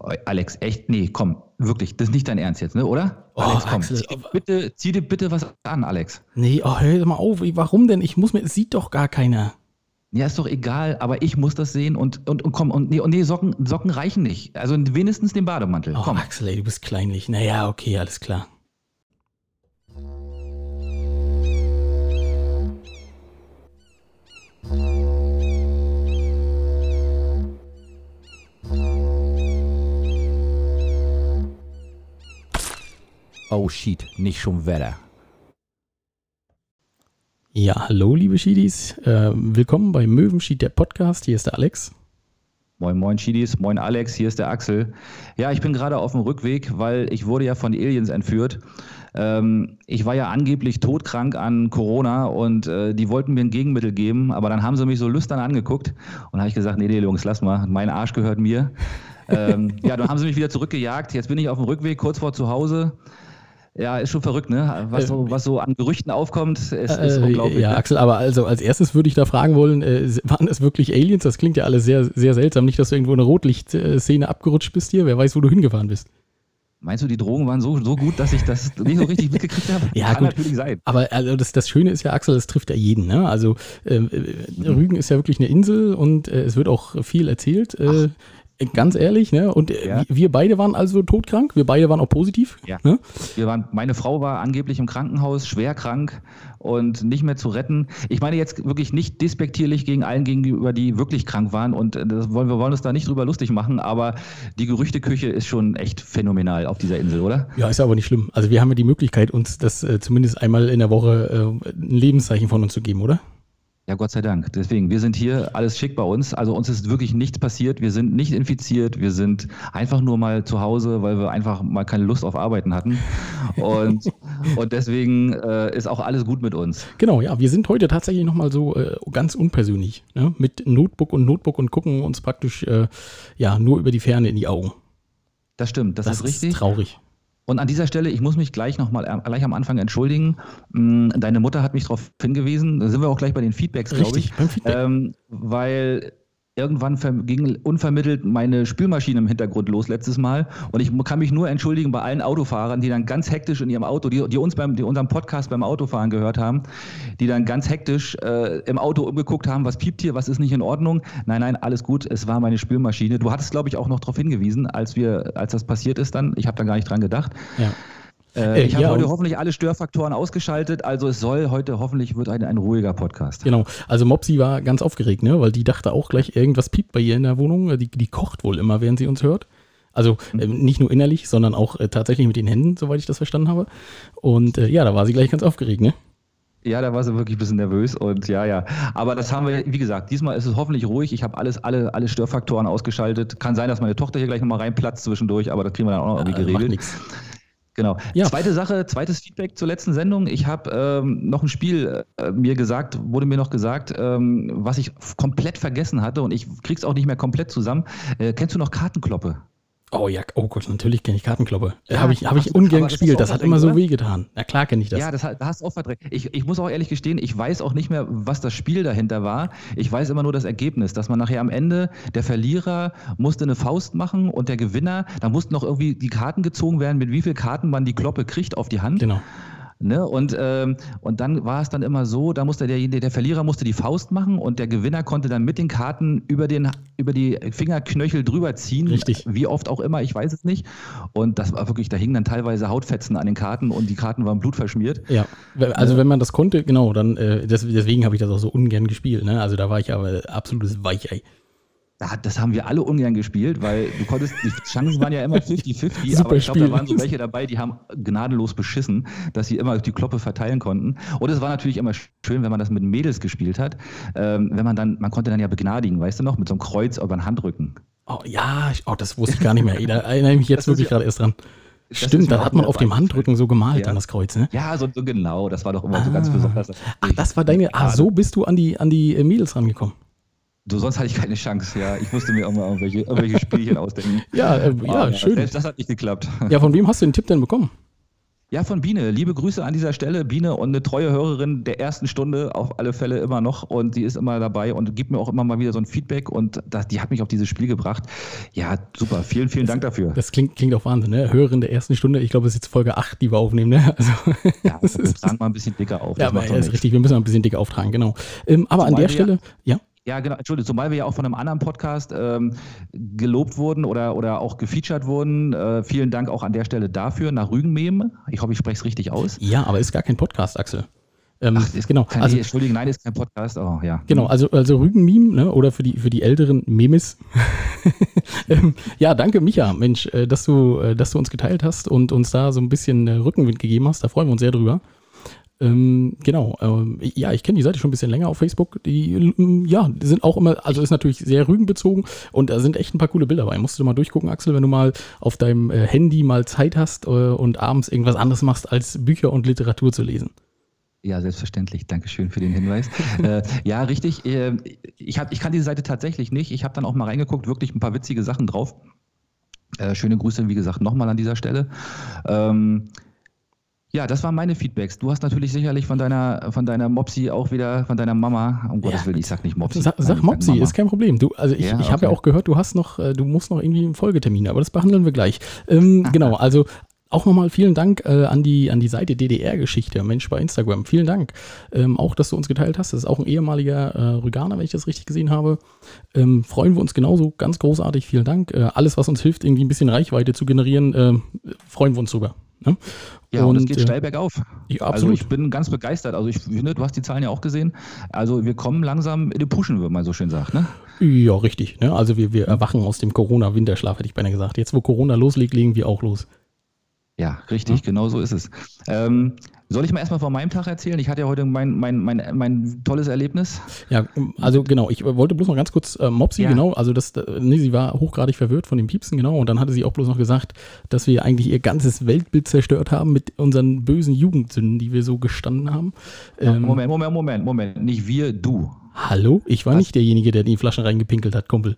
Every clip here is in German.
Alex, echt? Nee, komm, wirklich, das ist nicht dein Ernst jetzt, ne, oder? Oh, Alex, komm, Axel, zieh, dir bitte, zieh dir bitte was an, Alex. Nee, oh, hör mal auf. Warum denn? Ich muss mir, es sieht doch gar keiner. Ja, ist doch egal, aber ich muss das sehen und, und, und komm, und nee, und nee Socken, Socken reichen nicht. Also wenigstens den Bademantel. Oh, komm. Axel, ey, du bist kleinlich. Naja, okay, alles klar. Oh shit, nicht schon Wetter. Ja, hallo, liebe Schiedis. Äh, willkommen bei Möwenschied, der Podcast. Hier ist der Alex. Moin, moin, Chidis. Moin, Alex. Hier ist der Axel. Ja, ich bin gerade auf dem Rückweg, weil ich wurde ja von Aliens entführt. Ähm, ich war ja angeblich todkrank an Corona und äh, die wollten mir ein Gegenmittel geben, aber dann haben sie mich so lüstern angeguckt und habe ich gesagt, nee, nee, Jungs, lass mal, mein Arsch gehört mir. ähm, ja, dann haben sie mich wieder zurückgejagt. Jetzt bin ich auf dem Rückweg, kurz vor zu Hause. Ja, ist schon verrückt, ne? Was so, was so an Gerüchten aufkommt, ist, ist Äh, unglaublich. ja, ne? Axel, aber also als erstes würde ich da fragen wollen, äh, waren es wirklich Aliens? Das klingt ja alles sehr, sehr seltsam. Nicht, dass du irgendwo in eine Rotlichtszene abgerutscht bist hier. Wer weiß, wo du hingefahren bist. Meinst du, die Drogen waren so, so gut, dass ich das nicht so richtig mitgekriegt habe? Ja, Kann gut. natürlich sein. Aber also das, das Schöne ist ja, Axel, das trifft ja jeden. Ne? Also ähm, äh, Rügen ist ja wirklich eine Insel und äh, es wird auch viel erzählt. Äh, ganz ehrlich, ne? Und äh, Ja. wir, wir beide waren also todkrank. Wir beide waren auch positiv. Ja. Ne? Wir waren, meine Frau war angeblich im Krankenhaus, schwer krank und nicht mehr zu retten. Ich meine jetzt wirklich nicht despektierlich gegen allen gegenüber, die wirklich krank waren. Und äh, das wollen, wir wollen uns da nicht drüber lustig machen, aber die Gerüchteküche ist schon echt phänomenal auf dieser Insel, oder? Ja, ist aber nicht schlimm. Also wir haben ja die Möglichkeit, uns das äh, zumindest einmal in der Woche äh, ein Lebenszeichen von uns zu geben, oder? Ja, Gott sei Dank. Deswegen, wir sind hier, alles schick bei uns. Also uns ist wirklich nichts passiert. Wir sind nicht infiziert. Wir sind einfach nur mal zu Hause, weil wir einfach mal keine Lust auf Arbeiten hatten. Und, und deswegen äh, ist auch alles gut mit uns. Genau, ja, wir sind heute tatsächlich nochmal so äh, ganz unpersönlich, ne? mit Notebook und Notebook und gucken uns praktisch äh, ja nur über die Ferne in die Augen. Das stimmt, das, Das, ist richtig. traurig. Und an dieser Stelle, ich muss mich gleich nochmal gleich am Anfang entschuldigen. Mm, Deine Mutter hat mich darauf hingewiesen, da sind wir auch gleich bei den Feedbacks, glaube ich. Beim Feedback. Ähm, weil irgendwann ging unvermittelt meine Spülmaschine im Hintergrund los letztes Mal. Und ich kann mich nur entschuldigen bei allen Autofahrern, die dann ganz hektisch in ihrem Auto, die, die uns beim, die unseren Podcast beim Autofahren gehört haben, die dann ganz hektisch äh, im Auto umgeguckt haben, was piept hier, was ist nicht in Ordnung. Nein, nein, alles gut, es war meine Spülmaschine. Du hattest, glaube ich, auch noch darauf hingewiesen, als wir, als das passiert ist dann. Ich habe da gar nicht dran gedacht. ja. Äh, Äh, ich habe ja, heute hoffentlich alle Störfaktoren ausgeschaltet, also es soll heute hoffentlich wird ein, ein ruhiger Podcast. Genau, also Mopsi war ganz aufgeregt, ne? weil die dachte auch gleich, irgendwas piept bei ihr in der Wohnung. Die, die kocht wohl immer, während sie uns hört. Also ähm, nicht nur innerlich, sondern auch äh, tatsächlich mit den Händen, soweit ich das verstanden habe. Und äh, ja, da war sie gleich ganz aufgeregt, ne? Ja, da war sie wirklich ein bisschen nervös und ja, ja. Aber das haben wir, wie gesagt, diesmal ist es hoffentlich ruhig. Ich habe alles, alle, alle Störfaktoren ausgeschaltet. Kann sein, dass meine Tochter hier gleich nochmal reinplatzt zwischendurch, aber das kriegen wir dann auch noch irgendwie Äh, macht geregelt. nix. Genau. Ja. Zweite Sache, zweites Feedback zur letzten Sendung. Ich habe ähm, noch ein Spiel äh, mir gesagt, wurde mir noch gesagt, ähm, was ich komplett vergessen hatte und ich krieg's auch nicht mehr komplett zusammen. Äh, kennst du noch Kartenkloppe? Oh ja, oh Gott, natürlich kenne ich Kartenkloppe. Ja, habe ich, hab ich ungern das gespielt. auch Das hat immer so oder? wehgetan. Na klar kenne ich das. Ja, das, hat- da hast du auch verdrängt. Ich, ich muss auch ehrlich gestehen, ich weiß auch nicht mehr, was das Spiel dahinter war. Ich weiß immer nur das Ergebnis, dass man nachher am Ende, der Verlierer musste eine Faust machen und der Gewinner, da mussten noch irgendwie die Karten gezogen werden, mit wie viel Karten man die Kloppe kriegt auf die Hand. Genau. Ne? Und, ähm, und dann war es dann immer so, da musste der, der Verlierer musste die Faust machen und der Gewinner konnte dann mit den Karten über, den, über die Fingerknöchel drüber ziehen. Richtig. Wie oft auch immer, ich weiß es nicht. Und das war wirklich, da hingen dann teilweise Hautfetzen an den Karten und die Karten waren blutverschmiert. Ja, also wenn man das konnte, genau, dann äh, des, deswegen habe ich das auch so ungern gespielt. Ne? Also da war ich aber absolutes Weichei. Das haben wir alle ungern gespielt, weil du konntest, die Chancen waren ja immer 50-50, Super aber ich glaube, da waren so welche dabei, die haben gnadenlos beschissen, dass sie immer die Kloppe verteilen konnten. Und es war natürlich immer schön, wenn man das mit Mädels gespielt hat, ähm, wenn man dann, man konnte dann ja begnadigen, weißt du noch, mit so einem Kreuz über den Handrücken. Oh ja, oh, das wusste ich gar nicht mehr. Da erinnere ich mich jetzt Das wirklich gerade erst dran. ist Stimmt, da hat man auf dem. Handrücken so gemalt Ja. dann das Kreuz, ne? Ja, so, so genau, das war doch immer so ganz Ah. besonders. Ach, das war deine. Ah, so bist du an die, an die Mädels rangekommen. Du, sonst hatte ich keine Chance, ja. Ich musste mir auch mal irgendwelche, irgendwelche Spielchen ausdenken. Ja, äh, ja, Aber schön. Selbst das hat nicht geklappt. Ja, von wem hast du den Tipp denn bekommen? Ja, von Biene. Liebe Grüße an dieser Stelle. Biene und eine treue Hörerin der ersten Stunde auf alle Fälle immer noch. Und sie ist immer dabei und gibt mir auch immer mal wieder so ein Feedback. Und das, die hat mich auf dieses Spiel gebracht. Ja, super. Vielen, vielen das, Dank dafür. Das klingt, klingt auch Wahnsinn, ne? Hörerin der ersten Stunde. Ich glaube, es ist jetzt Folge 8, die wir aufnehmen, ne? Also, ja, wir tragen mal ein bisschen dicker auf. Ja, aber ja, ist richtig. Wir müssen mal ein bisschen dicker auftragen, genau. Ähm, aber Zumal an der Stelle, ja. Ja, genau, Entschuldigung, zumal wir ja auch von einem anderen Podcast ähm, gelobt wurden oder, oder auch gefeatured wurden. Äh, vielen Dank auch an der Stelle dafür, nach Rügenmeme. Ich hoffe, ich spreche es richtig aus. Ja, aber ist gar kein Podcast, Axel. Ähm, Ach, ist genau. Also, Entschuldigung, nein, ist kein Podcast. Oh, ja. Genau, also, also Rügenmeme, ne, oder für die, für die älteren Memes. ähm, ja, danke, Micha, Mensch, äh, dass du, äh, dass du uns geteilt hast und uns da so ein bisschen äh, Rückenwind gegeben hast. Da freuen wir uns sehr drüber. Ähm, genau, ähm, ja, ich kenne die Seite schon ein bisschen länger auf Facebook. Die, ähm, ja, die sind auch immer, also ist natürlich sehr rügenbezogen und da sind echt ein paar coole Bilder bei. Musst du mal durchgucken, Axel, wenn du mal auf deinem äh, Handy mal Zeit hast äh, und abends irgendwas anderes machst, als Bücher und Literatur zu lesen. Ja, selbstverständlich. Dankeschön für den Hinweis. äh, ja, richtig. Äh, ich, hab, ich kann diese Seite tatsächlich nicht. Ich habe dann auch mal reingeguckt, wirklich ein paar witzige Sachen drauf. Äh, schöne Grüße, wie gesagt, nochmal an dieser Stelle. Ähm, ja, das waren meine Feedbacks. Du hast natürlich sicherlich von deiner, von deiner Mopsi auch wieder, von deiner Mama, um ja. Gottes Willen, ich sag nicht Mopsi. Sag, sag Mopsi, ist kein Problem. Du, also ich, ja, ich habe ja auch gehört, du hast noch, äh, du musst noch irgendwie einen Folgetermin, aber das behandeln wir gleich. Ähm, genau, also auch nochmal vielen Dank äh, an, die, an die Seite DDR-Geschichte, Mensch bei Instagram. Vielen Dank. Ähm, auch, dass du uns geteilt hast. Das ist auch ein ehemaliger äh, Rüganer, wenn ich das richtig gesehen habe. Ähm, freuen wir uns genauso. Ganz großartig. Vielen Dank. Äh, alles, was uns hilft, irgendwie ein bisschen Reichweite zu generieren, äh, freuen wir uns drüber. Ne? Ja, und, es geht äh, steil bergauf. Ja, also absolut. Also ich bin ganz begeistert. Also ich finde, du hast die Zahlen ja auch gesehen. Also wir kommen langsam in die Pushen, wie man so schön sagt. Ne? Ja, richtig. Ne? Also wir, wir erwachen aus dem Corona-Winterschlaf, hätte ich beinahe gesagt. Jetzt, wo Corona loslegt, legen wir auch los. Ja, richtig, ja. genau so ist es. Ähm, soll ich mal erstmal von meinem Tag erzählen? Ich hatte ja heute mein, mein, mein, mein tolles Erlebnis. Ja, also genau, ich wollte bloß noch ganz kurz äh, Mopsi, ja. genau, also das, äh, nee, sie war hochgradig verwirrt von dem Piepsen, genau, und dann hatte sie auch bloß noch gesagt, dass wir eigentlich ihr ganzes Weltbild zerstört haben mit unseren bösen Jugendsünden, die wir so gestanden haben. Ähm, Moment, Moment, Moment, Moment, nicht wir, du. Hallo? Ich war Was? nicht derjenige, der die Flaschen reingepinkelt hat, Kumpel.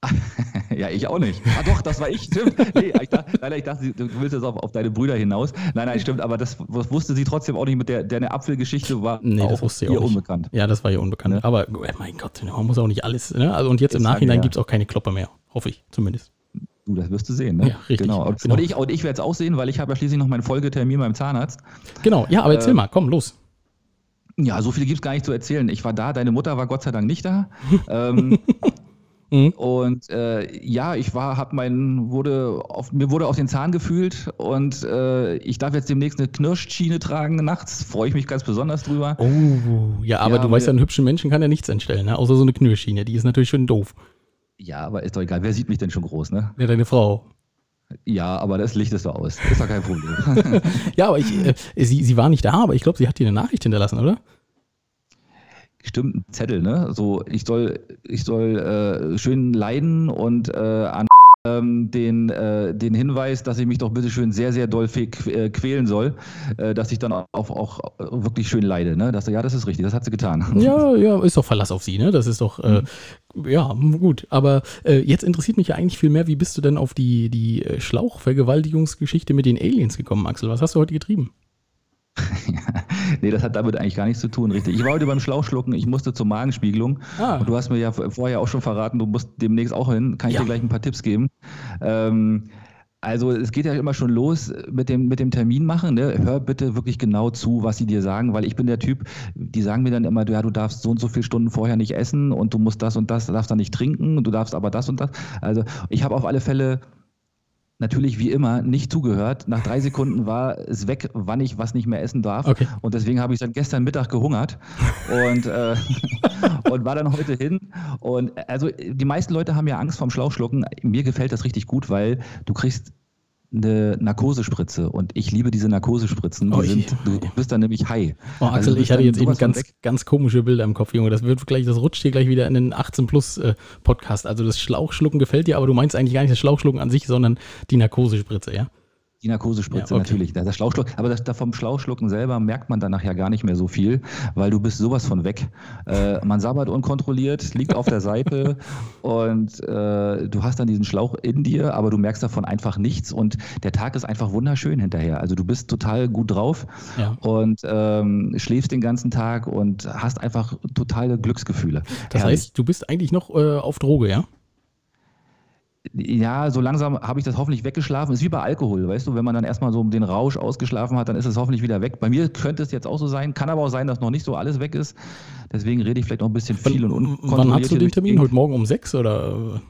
ja, ich auch nicht. Ah doch, das war ich, stimmt. Nee, ich dachte, nein, ich dachte du willst jetzt auf, auf deine Brüder hinaus. Nein, nein, stimmt, aber das, das wusste sie trotzdem auch nicht mit der, der Apfelgeschichte war nee, das wusste ihr auch nicht. unbekannt. Ja, das war ihr unbekannt. Ja. Aber oh mein Gott, man muss auch nicht alles. Ne? Also, und jetzt, im Nachhinein ja. gibt es auch keine Kloppe mehr. Hoffe ich zumindest. Du, das wirst du sehen, ne? Ja, richtig. Genau. Und, genau. und ich, und ich werde es auch sehen, weil ich habe ja schließlich noch meinen Folgetermin beim Zahnarzt. Genau, ja, aber erzähl äh, mal, komm, los. Ja, so viel gibt es gar nicht zu erzählen. Ich war da, deine Mutter war Gott sei Dank nicht da. ähm, Mhm. Und äh, ja, ich war, hab mein, wurde auf, mir wurde auf den Zahn gefühlt und äh, ich darf jetzt demnächst eine Knirschschiene tragen nachts. Freue ich mich ganz besonders drüber. Oh, ja, aber ja, du weißt ja, einen hübschen Menschen kann ja nichts entstellen, ne? außer so eine Knirschschiene. Die ist natürlich schon doof. Ja, aber ist doch egal. Wer sieht mich denn schon groß, ne? Ja, deine Frau. Ja, aber das Licht ist so aus. Ist doch kein Problem. ja, aber ich, äh, sie, sie war nicht da, aber ich glaube, sie hat dir eine Nachricht hinterlassen, oder? Stimmt ein Zettel, ne? So, ich soll, ich soll äh, schön leiden und äh, an ähm, den, äh, den Hinweis, dass ich mich doch bitte schön sehr, sehr doll äh, quälen soll, äh, dass ich dann auch, auch wirklich schön leide. Ne? Dass, ja, das ist richtig, das hat sie getan. Ja, ja, ist doch Verlass auf sie, ne? Das ist doch, äh, mhm. ja, gut. Aber jetzt interessiert mich ja eigentlich viel mehr, wie bist du denn auf die, die Schlauchvergewaltigungsgeschichte mit den Aliens gekommen, Axel? Was hast du heute getrieben? nee, das hat damit eigentlich gar nichts zu tun, richtig. Ich war heute beim Schlauchschlucken, ich musste zur Magenspiegelung. Ah. Und du hast mir ja vorher auch schon verraten, du musst demnächst auch hin. Kann ich ja. dir gleich ein paar Tipps geben. Ähm, also es geht ja immer schon los mit dem, mit dem Termin machen. Ne? Hör bitte wirklich genau zu, was sie dir sagen, weil ich bin der Typ, die sagen mir dann immer, ja, du darfst so und so viele Stunden vorher nicht essen und du musst das und das, darfst dann nicht trinken und du darfst aber das und das. Also ich habe auf alle Fälle natürlich wie immer nicht zugehört. Nach drei Sekunden war es weg, wann ich was nicht mehr essen darf. Okay. Und deswegen habe ich dann gestern Mittag gehungert und, äh, und war dann heute hin. Und also die meisten Leute haben ja Angst vorm Schlauchschlucken. Mir gefällt das richtig gut, weil du kriegst eine Narkosespritze und ich liebe diese Narkosespritzen. Die oh, sind, du bist dann nämlich high. Oh, Axel, also ich hatte jetzt eben ganz, ganz komische Bilder im Kopf, Junge. Das wird gleich, das rutscht hier gleich wieder in den 18 Plus äh, Podcast. Also das Schlauchschlucken gefällt dir, aber du meinst eigentlich gar nicht das Schlauchschlucken an sich, sondern die Narkosespritze, ja? Die Narkosespritze Ja, okay. natürlich. Das Schlauchschluck, aber das, da vom Schlauchschlucken selber merkt man danach ja gar nicht mehr so viel, weil du bist sowas von weg. Äh, man sabbert unkontrolliert, liegt auf der Seite und äh, du hast dann diesen Schlauch in dir, aber du merkst davon einfach nichts und der Tag ist einfach wunderschön hinterher. Also du bist total gut drauf Ja. und ähm, schläfst den ganzen Tag und hast einfach totale Glücksgefühle. Das Herrlich. heißt, du bist eigentlich noch äh, auf Droge, ja? Ja, so langsam habe ich das hoffentlich weggeschlafen. Ist wie bei Alkohol, weißt du, wenn man dann erstmal so den Rausch ausgeschlafen hat, dann ist es hoffentlich wieder weg. Bei mir könnte es jetzt auch so sein, kann aber auch sein, dass noch nicht so alles weg ist. Deswegen rede ich vielleicht noch ein bisschen viel und unkontrolliert. Wann hast du den Termin? Heute Morgen um sechs oder?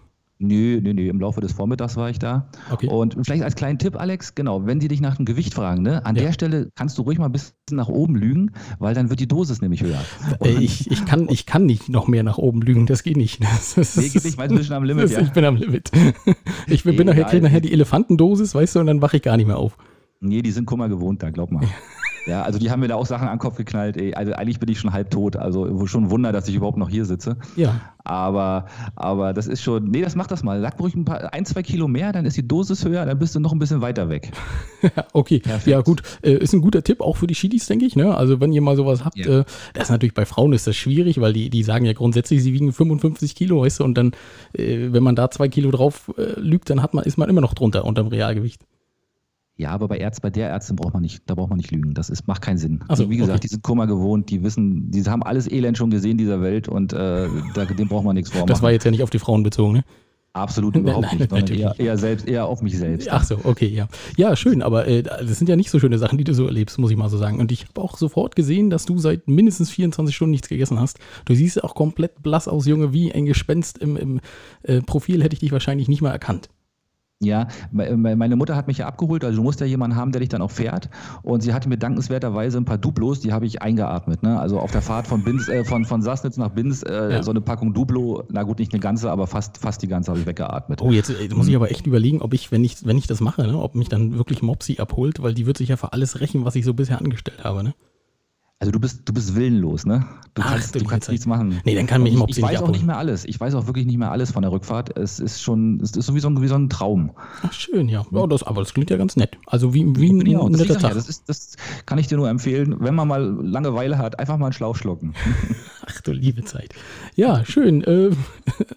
Nö, nö, nö, im Laufe des Vormittags war ich da. Okay. Und vielleicht als kleinen Tipp, Alex, genau, wenn sie dich nach dem Gewicht fragen, ne, an Ja. der Stelle kannst du ruhig mal ein bisschen nach oben lügen, weil dann wird die Dosis nämlich höher. Äh, ich, ich, kann, ich kann nicht noch mehr nach oben lügen, das geht nicht. Das, ist- Nee, geht nicht, meinst du, bist schon am Limit, das, ja? Ich bin am Limit. Ich bin, nachher, Egal. krieg nachher die Elefantendosis, weißt du, und dann wache ich gar nicht mehr auf. Nee, die sind Kummer gewohnt da, glaub mal. Ja, also die haben mir da auch Sachen an den Kopf geknallt. Ey. Also eigentlich bin ich schon halb tot. Also schon ein Wunder, dass ich überhaupt noch hier sitze. Ja. Aber, aber das ist schon, nee, das macht das mal. Sag ruhig ein paar, ein, zwei Kilo mehr, dann ist die Dosis höher, dann bist du noch ein bisschen weiter weg. Okay, Perfekt. ja gut, äh, ist ein guter Tipp auch für die Schiedis, denke ich. Ne? Also wenn ihr mal sowas habt, Ja. äh, das ist natürlich bei Frauen ist das schwierig, weil die, die sagen ja grundsätzlich, sie wiegen 55 Kilo, weißt du, und dann, äh, wenn man da zwei Kilo drauf lügt, dann hat man, ist man immer noch drunter unterm Realgewicht. Ja, aber bei Ärzt, bei der Ärztin braucht man nicht, da braucht man nicht lügen. Das ist, macht keinen Sinn. Ach so, die, wie gesagt, okay. die sind Kummer gewohnt, die wissen, die haben alles Elend schon gesehen dieser Welt und äh, da, dem braucht man nichts vormachen. Das war jetzt ja nicht auf die Frauen bezogen, ne? Absolut überhaupt nein, nicht, sondern eher, eher selbst, eher auf mich selbst. Ach so, okay, ja. Ja, schön, aber äh, das sind ja nicht so schöne Sachen, die du so erlebst, muss ich mal so sagen. Und ich habe auch sofort gesehen, dass du seit mindestens 24 Stunden nichts gegessen hast. Du siehst auch komplett blass aus, Junge, wie ein Gespenst im, im äh, Profil hätte ich dich wahrscheinlich nicht mal erkannt. Ja, me- me- meine Mutter hat mich ja abgeholt, also du musst ja jemanden haben, der dich dann auch fährt. Und sie hatte mir dankenswerterweise ein paar Duplos, die habe ich eingeatmet. Ne? Also auf der Fahrt von Binz, äh, von, von Sassnitz nach Binz, äh, Ja. so eine Packung Duplo, na gut, nicht eine ganze, aber fast, fast die ganze habe ich weggeatmet. Oh, jetzt äh, muss ich aber echt überlegen, ob ich, wenn ich, wenn ich das mache, ne, ob mich dann wirklich Mopsi abholt, weil die wird sich ja für alles rächen, was ich so bisher angestellt habe, ne? Also du bist, du bist willenlos, ne? Du Ach, kannst, du kannst nichts machen. Nee, dann kann mich ich, ich weiß nicht auch nicht mehr alles. Ich weiß auch wirklich nicht mehr alles von der Rückfahrt. Es ist schon, es ist so wie so ein, wie so ein Traum. Ach, schön, ja. ja das, aber das klingt ja ganz nett. Also wie, wie ein, auch. ein Das, netter ja, Tag. das, ist, das kann ich dir nur empfehlen, wenn man mal Langeweile hat, einfach mal einen Schlauch schlucken. Ach du liebe Zeit. Ja, schön. Äh,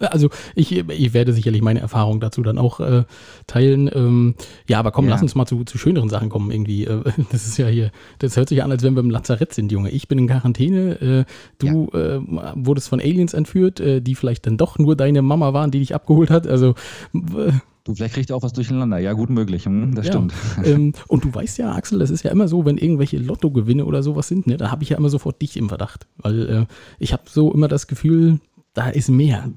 also ich, ich werde sicherlich meine Erfahrung dazu dann auch äh, teilen. Ähm, ja, aber komm, Ja. lass uns mal zu, zu schöneren Sachen kommen irgendwie. Äh, das ist ja hier, das hört sich an, als wenn wir im Lazarett sind, Junge. Ich bin in Quarantäne. Äh, du äh, wurdest von Aliens entführt, äh, die vielleicht dann doch nur deine Mama waren, die dich abgeholt hat. Also Du, vielleicht kriegt ihr auch was durcheinander. Ja, gut möglich. Hm, das ja. stimmt. Ähm, und du weißt ja, Axel, das ist ja immer so, wenn irgendwelche Lottogewinne oder sowas sind, ne, da habe ich ja immer sofort dich im Verdacht. Weil äh, ich habe so immer das Gefühl, da ist mehr.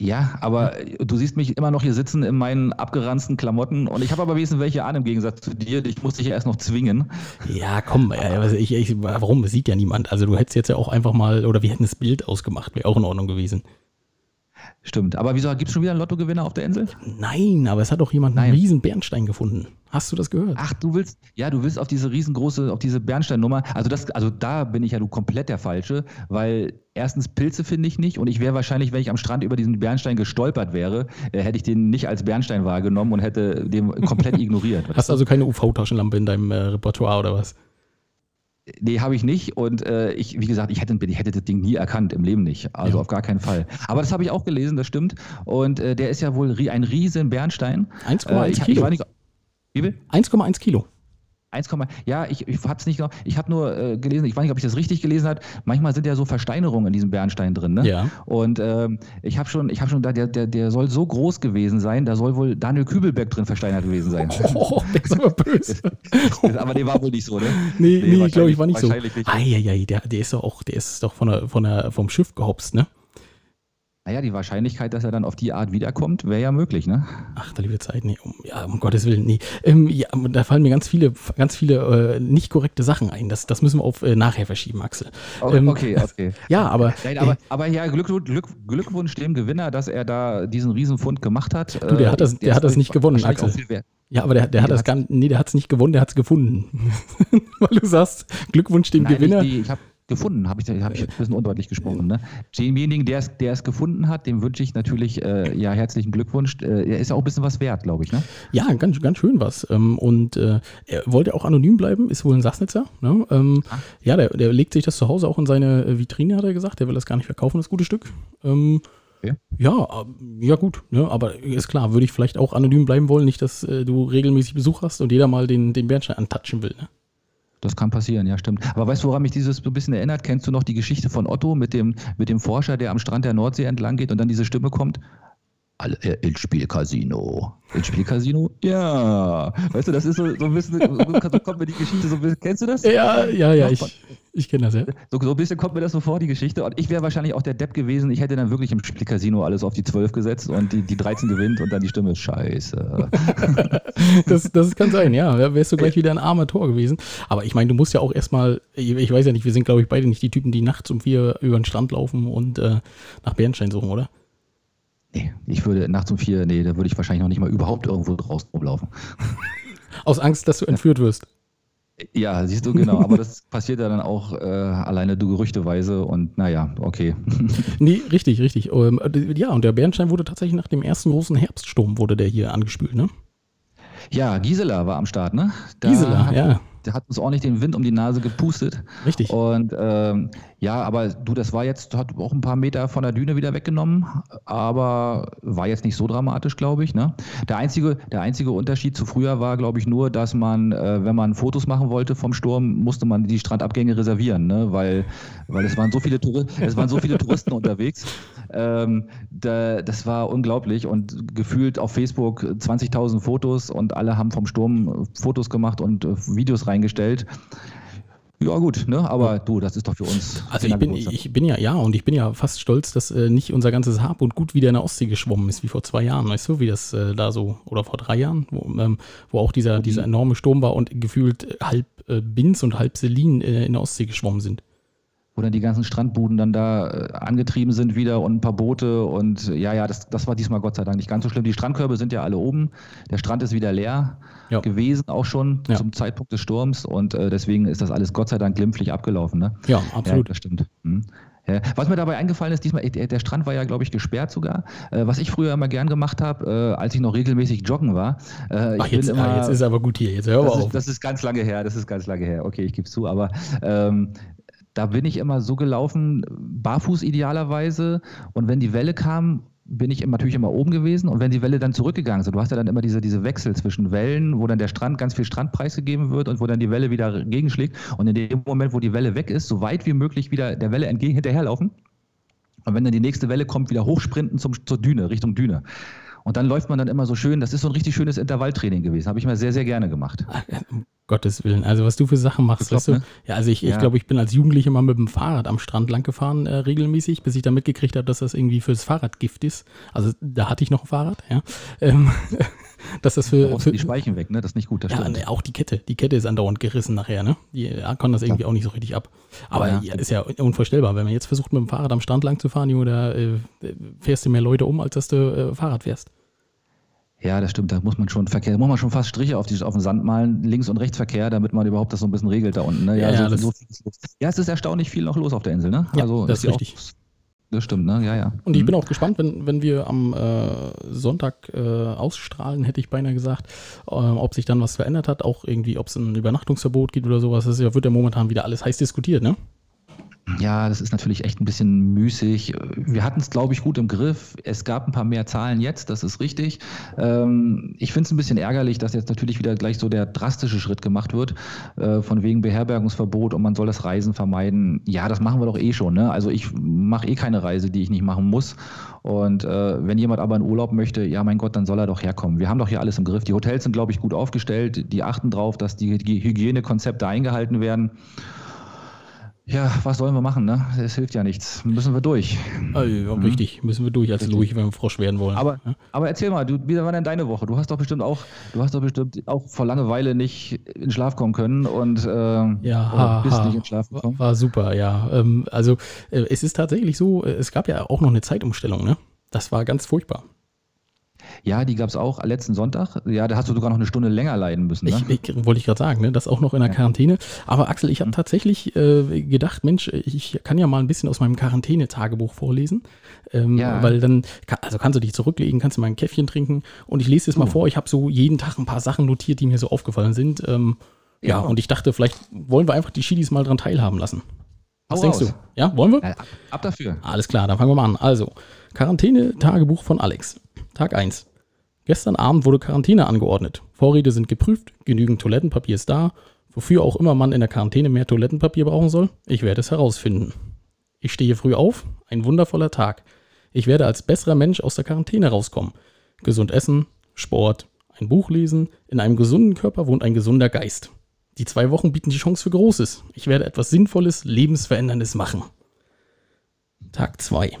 Ja, aber du siehst mich immer noch hier sitzen in meinen abgeranzten Klamotten und ich habe aber wenigstens welche an im Gegensatz zu dir. Ich muss dich ja erst noch zwingen. Ja, komm, ich, ich, warum? Das sieht ja niemand. Also du hättest jetzt ja auch einfach mal, oder wir hätten das Bild ausgemacht, wäre auch in Ordnung gewesen. Stimmt. Aber wieso gibt es schon wieder einen Lottogewinner auf der Insel? Nein, aber es hat doch jemand Nein. einen riesen Bernstein gefunden. Hast du das gehört? Ach, du willst, ja, du willst auf diese riesengroße, auf diese Bernsteinnummer. Also das, also da bin ich ja du komplett der Falsche, weil erstens Pilze finde ich nicht und ich wäre wahrscheinlich, wenn ich am Strand über diesen Bernstein gestolpert wäre, äh, hätte ich den nicht als Bernstein wahrgenommen und hätte den komplett ignoriert. Hast also keine UV-Taschenlampe in deinem äh, Repertoire oder was? Nee, habe ich nicht. Und äh, ich, wie gesagt, ich hätte, ich hätte das Ding nie erkannt, im Leben nicht. Also Ja. auf gar keinen Fall. Aber das habe ich auch gelesen, das stimmt. Und äh, der ist ja wohl ein riesen Bernstein. 1,1 Äh, Kilo. war nicht, wie viel? 1,1 Kilo. 1, ja, ich, ich hab's nicht noch, ich habe nur äh, gelesen, ich weiß nicht, ob ich das richtig gelesen habe. Manchmal sind ja so Versteinerungen in diesem Bernstein drin, ne? Ja. Und ähm, ich habe schon, ich habe schon, da, der, der, der soll so groß gewesen sein, da soll wohl Daniel Kübelberg drin versteinert gewesen sein. Oh, der ist aber böse. Aber der war wohl nicht so, ne? Nee, nee, wahrscheinlich- glaube ich, war nicht so. wahrscheinlich nicht. Eieiei, der, der ist doch auch, der ist doch von der, von der, vom Schiff gehopst, ne? Naja, die Wahrscheinlichkeit, dass er dann auf die Art wiederkommt, wäre ja möglich, ne? Ach, da liebe Zeit, nee, um, ja, um Gottes Willen, nee. Ähm, ja, da fallen mir ganz viele, ganz viele äh, nicht korrekte Sachen ein. Das, das müssen wir auf äh, nachher verschieben, Axel. Okay, Ähm, okay. okay. Ja, aber, Nein, äh, aber, aber ja, Glück, Glück, Glückwunsch dem Gewinner, dass er da diesen Riesenfund gemacht hat. Du, der hat das- der hat das nicht gewonnen, Axel. ja, aber der, der hat das gar, nee, der hat es nicht gewonnen, der hat es gefunden. Weil du sagst, Glückwunsch dem Nein, Gewinner. Ich, ich habe gefunden, habe ich, hab ich ein bisschen undeutlich gesprochen. Ne? Demjenigen, der es, der es gefunden hat, dem wünsche ich natürlich äh, ja herzlichen Glückwunsch. Äh, er ist ja auch ein bisschen was wert, glaube ich. Ne? Ja, ganz, ganz schön was. Ähm, und äh, er wollte auch anonym bleiben, ist wohl ein Sassnitzer. Ne? Ähm, ah. Ja, der, der legt sich das zu Hause auch in seine äh, Vitrine, hat er gesagt. Der will das gar nicht verkaufen, das gute Stück. Ähm, okay. Ja, ja gut, ne? aber ist klar, würde ich vielleicht auch anonym bleiben wollen, nicht, dass äh, du regelmäßig Besuch hast und jeder mal den, den Bernstein antatschen will. Ne? Das kann passieren, ja, stimmt. Aber weißt du, woran mich dieses so ein bisschen erinnert? Kennst du noch die Geschichte von Otto mit dem, mit dem Forscher, der am Strand der Nordsee entlang geht und dann diese Stimme kommt? Alle, äh, ins Spielcasino. Ins Spielcasino? Ja. Weißt du, das ist so, so ein bisschen, so kommt mir die Geschichte so ein bisschen, kennst du das? Ja, ja, ja, ich, ich kenne das, ja. So, so ein bisschen kommt mir das so vor, die Geschichte. Und ich wäre wahrscheinlich auch der Depp gewesen. Ich hätte dann wirklich im Spielcasino alles auf die 12 gesetzt und die, die 13 gewinnt und dann die Stimme ist scheiße. das, das kann sein, ja. Wärst du gleich wieder ein armer Tor gewesen. Aber ich meine, du musst ja auch erstmal, ich weiß ja nicht, wir sind, glaube ich, beide nicht die Typen, die nachts um vier über den Strand laufen und äh, nach Bernstein suchen, oder? Nee, ich würde nachts um vier, nee, da würde ich wahrscheinlich noch nicht mal überhaupt irgendwo draußen rumlaufen. Aus Angst, dass du entführt wirst. Ja, siehst du, genau. Aber das passiert ja dann auch äh, alleine du gerüchteweise und naja, okay. nee, richtig, richtig. Ähm, ja, und der Bernstein wurde tatsächlich nach dem ersten großen Herbststurm wurde der hier angespült, ne? Ja, Gisela war am Start, ne? Da Gisela, ja der hat uns ordentlich den Wind um die Nase gepustet. Richtig. Und ähm, ja, aber du, das war jetzt, hat auch ein paar Meter von der Düne wieder weggenommen, aber war jetzt nicht so dramatisch, glaube ich. Ne? Der, einzige, der einzige Unterschied zu früher war, glaube ich, nur, dass man, äh, wenn man Fotos machen wollte vom Sturm, musste man die Strandabgänge reservieren, ne? weil, weil es, waren so viele es waren so viele Touristen unterwegs. Ähm, da, das war unglaublich und gefühlt auf Facebook 20.000 Fotos und alle haben vom Sturm Fotos gemacht und äh, Videos reingestellt. Ja, gut, ne? aber du, das ist doch für uns. Also ich bin, ich bin ja, ja, und ich bin ja fast stolz, dass äh, nicht unser ganzes Hab und Gut wieder in der Ostsee geschwommen ist, wie vor zwei Jahren, weißt du, wie das äh, da so, oder vor drei Jahren, wo, ähm, wo auch dieser, dieser enorme Sturm war und gefühlt halb äh, Binz und halb Selin äh, in der Ostsee geschwommen sind wo dann die ganzen Strandbuden dann da äh, angetrieben sind wieder und ein paar Boote und ja, ja, das, das war diesmal Gott sei Dank nicht ganz so schlimm. Die Strandkörbe sind ja alle oben, der Strand ist wieder leer ja. gewesen, auch schon ja. zum Zeitpunkt des Sturms und äh, deswegen ist das alles Gott sei Dank glimpflich abgelaufen. Ne? Ja, absolut. Ja, das stimmt. Hm. Was mir dabei eingefallen ist, diesmal, der Strand war ja, glaube ich, gesperrt sogar. Äh, was ich früher immer gern gemacht habe, äh, als ich noch regelmäßig joggen war. Äh, Ach, jetzt, immer, jetzt ist aber gut hier, jetzt hör das auf. Ist, das ist ganz lange her, das ist ganz lange her. Okay, ich gebe es zu, aber ähm, da bin ich immer so gelaufen, barfuß idealerweise. Und wenn die Welle kam, bin ich natürlich immer oben gewesen und wenn die Welle dann zurückgegangen ist, du hast ja dann immer diese, diese Wechsel zwischen Wellen, wo dann der Strand ganz viel Strandpreis gegeben wird und wo dann die Welle wieder gegenschlägt und in dem Moment, wo die Welle weg ist, so weit wie möglich wieder der Welle entgegen hinterherlaufen und wenn dann die nächste Welle kommt, wieder hochsprinten zum, zur Düne, Richtung Düne. Und dann läuft man dann immer so schön. Das ist so ein richtig schönes Intervalltraining gewesen. Habe ich mal sehr, sehr gerne gemacht. Um Gottes Willen. Also, was du für Sachen machst, weißt du? Ne? Ja, also ich, ja. ich glaube, ich bin als Jugendlicher mal mit dem Fahrrad am Strand lang gefahren, äh, regelmäßig, bis ich dann mitgekriegt habe, dass das irgendwie fürs Fahrrad Gift ist. Also, da hatte ich noch ein Fahrrad, ja. Ähm, dass das für, für die Speichen weg, ne? Das ist nicht gut. Das ja, ne, auch die Kette. Die Kette ist andauernd gerissen nachher, ne? Die ja, kann das irgendwie ja. auch nicht so richtig ab. Aber ja, ja, ist ja unvorstellbar. Wenn man jetzt versucht, mit dem Fahrrad am Strand lang zu fahren, Junge, da äh, fährst du mehr Leute um, als dass du äh, Fahrrad fährst. Ja, das stimmt. Da muss man schon Verkehr, muss man schon fast Striche auf, die, auf den Sand malen, Links- und Rechtsverkehr, damit man überhaupt das so ein bisschen regelt da unten. Ne? Ja, ja, so, so ja, es ist erstaunlich viel noch los auf der Insel. Ne? Ja, also, das ist richtig. Auch, das stimmt, ne? Ja, ja. Und ich mhm. bin auch gespannt, wenn, wenn wir am äh, Sonntag äh, ausstrahlen, hätte ich beinahe gesagt, äh, ob sich dann was verändert hat, auch irgendwie, ob es ein Übernachtungsverbot gibt oder sowas. Das ja, wird ja momentan wieder alles heiß diskutiert, ne? Ja, das ist natürlich echt ein bisschen müßig. Wir hatten es, glaube ich, gut im Griff. Es gab ein paar mehr Zahlen jetzt, das ist richtig. Ähm, ich finde es ein bisschen ärgerlich, dass jetzt natürlich wieder gleich so der drastische Schritt gemacht wird, äh, von wegen Beherbergungsverbot und man soll das Reisen vermeiden. Ja, das machen wir doch eh schon. Ne? Also ich mache eh keine Reise, die ich nicht machen muss. Und äh, wenn jemand aber in Urlaub möchte, ja mein Gott, dann soll er doch herkommen. Wir haben doch hier alles im Griff. Die Hotels sind, glaube ich, gut aufgestellt. Die achten darauf, dass die, die Hygienekonzepte eingehalten werden. Ja, was sollen wir machen, ne? Es hilft ja nichts. Müssen wir durch. Also, ja, mhm. Richtig, müssen wir durch als richtig. durch, wenn wir Frosch werden wollen. Aber, ja? aber erzähl mal, du, wie war denn deine Woche? Du hast doch bestimmt auch, du hast doch bestimmt auch vor Langeweile nicht in Schlaf kommen können und äh, ja, ha, bist ha, nicht in Schlaf gekommen. War, war super, ja. Ähm, also äh, es ist tatsächlich so, äh, es gab ja auch noch eine Zeitumstellung, ne? Das war ganz furchtbar. Ja, die gab es auch letzten Sonntag. Ja, da hast du sogar noch eine Stunde länger leiden müssen. Ne? Ich, ich, wollte ich gerade sagen, ne? das auch noch in der ja. Quarantäne. Aber Axel, ich habe mhm. tatsächlich äh, gedacht, Mensch, ich kann ja mal ein bisschen aus meinem Quarantäne-Tagebuch vorlesen. Ähm, ja. Weil dann, also kannst du dich zurücklegen, kannst du mal ein Käffchen trinken. Und ich lese es mal oh. vor. Ich habe so jeden Tag ein paar Sachen notiert, die mir so aufgefallen sind. Ähm, ja, ja, und ich dachte, vielleicht wollen wir einfach die Schiedis mal dran teilhaben lassen. Was Hau denkst raus. du? Ja, wollen wir? ab, ab dafür. Alles klar, dann fangen wir mal an. Also, Quarantäne-Tagebuch von Alex. Tag 1. Gestern Abend wurde Quarantäne angeordnet. Vorräte sind geprüft, genügend Toilettenpapier ist da. Wofür auch immer man in der Quarantäne mehr Toilettenpapier brauchen soll, ich werde es herausfinden. Ich stehe früh auf, ein wundervoller Tag. Ich werde als besserer Mensch aus der Quarantäne rauskommen. Gesund essen, Sport, ein Buch lesen, in einem gesunden Körper wohnt ein gesunder Geist. Die zwei Wochen bieten die Chance für Großes. Ich werde etwas Sinnvolles, Lebensveränderndes machen. Tag 2.